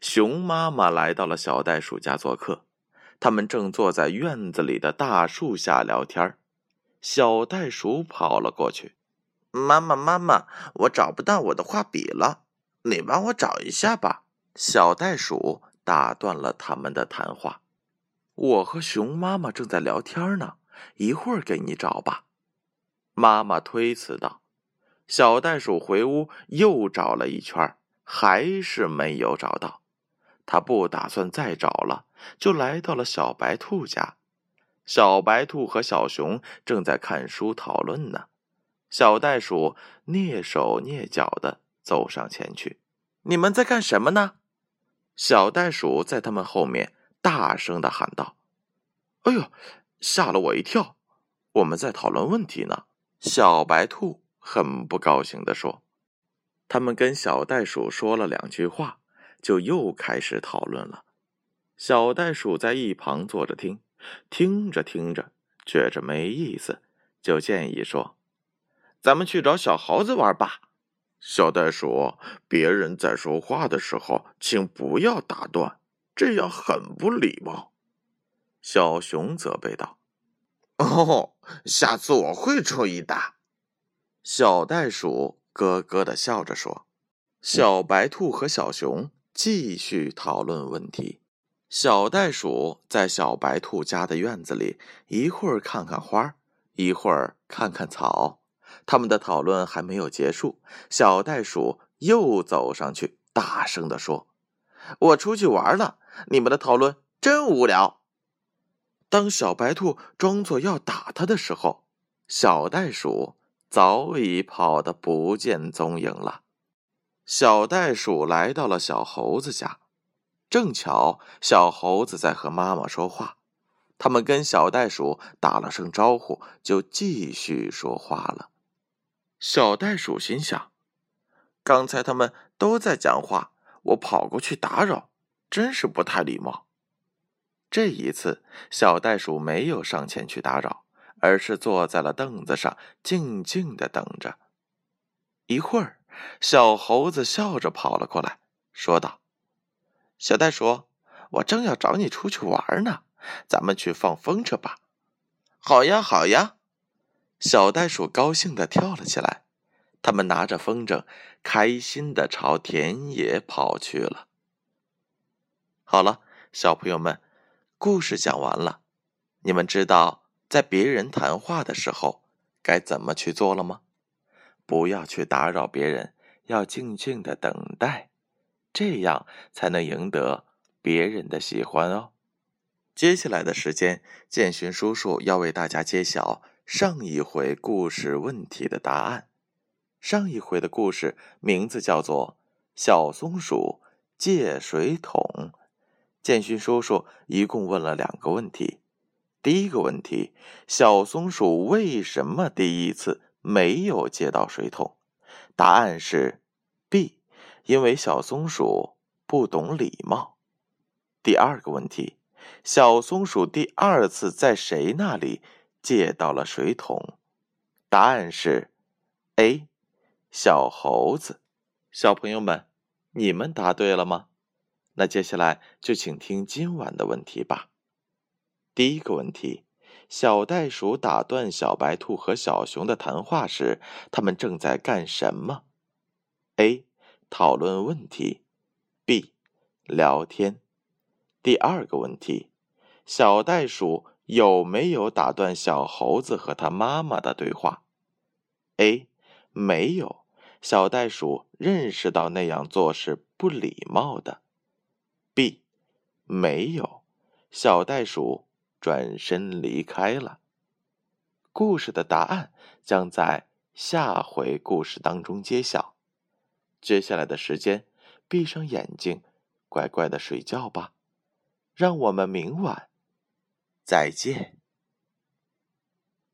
熊妈妈来到了小袋鼠家做客，他们正坐在院子里的大树下聊天小袋鼠跑了过去：“妈妈，妈妈，我找不到我的画笔了，你帮我找一下吧。”小袋鼠打断了他们的谈话：“我和熊妈妈正在聊天呢，一会儿给你找吧。”妈妈推辞道。小袋鼠回屋又找了一圈。还是没有找到，他不打算再找了，就来到了小白兔家。小白兔和小熊正在看书讨论呢。小袋鼠蹑手蹑脚的走上前去：“你们在干什么呢？”小袋鼠在他们后面大声的喊道：“哎呦，吓了我一跳！我们在讨论问题呢。”小白兔很不高兴的说。他们跟小袋鼠说了两句话，就又开始讨论了。小袋鼠在一旁坐着听，听着听着觉着没意思，就建议说：“咱们去找小猴子玩吧。”小袋鼠，别人在说话的时候，请不要打断，这样很不礼貌。小熊责备道：“哦，下次我会注意的。”小袋鼠。咯咯的笑着说：“小白兔和小熊继续讨论问题。小袋鼠在小白兔家的院子里，一会儿看看花，一会儿看看草。他们的讨论还没有结束，小袋鼠又走上去，大声的说：‘我出去玩了，你们的讨论真无聊。’当小白兔装作要打他的时候，小袋鼠。”早已跑得不见踪影了。小袋鼠来到了小猴子家，正巧小猴子在和妈妈说话。他们跟小袋鼠打了声招呼，就继续说话了。小袋鼠心想：刚才他们都在讲话，我跑过去打扰，真是不太礼貌。这一次，小袋鼠没有上前去打扰。而是坐在了凳子上，静静的等着。一会儿，小猴子笑着跑了过来，说道：“小袋鼠，我正要找你出去玩呢，咱们去放风筝吧。”“好呀，好呀！”小袋鼠高兴的跳了起来。他们拿着风筝，开心的朝田野跑去了。好了，小朋友们，故事讲完了，你们知道。在别人谈话的时候，该怎么去做了吗？不要去打扰别人，要静静的等待，这样才能赢得别人的喜欢哦。接下来的时间，建勋叔叔要为大家揭晓上一回故事问题的答案。上一回的故事名字叫做《小松鼠借水桶》。建勋叔叔一共问了两个问题。第一个问题：小松鼠为什么第一次没有接到水桶？答案是 B，因为小松鼠不懂礼貌。第二个问题：小松鼠第二次在谁那里借到了水桶？答案是 A，小猴子。小朋友们，你们答对了吗？那接下来就请听今晚的问题吧。第一个问题：小袋鼠打断小白兔和小熊的谈话时，他们正在干什么？A. 讨论问题，B. 聊天。第二个问题：小袋鼠有没有打断小猴子和他妈妈的对话？A. 没有，小袋鼠认识到那样做是不礼貌的。B. 没有，小袋鼠。转身离开了。故事的答案将在下回故事当中揭晓。接下来的时间，闭上眼睛，乖乖的睡觉吧。让我们明晚再见。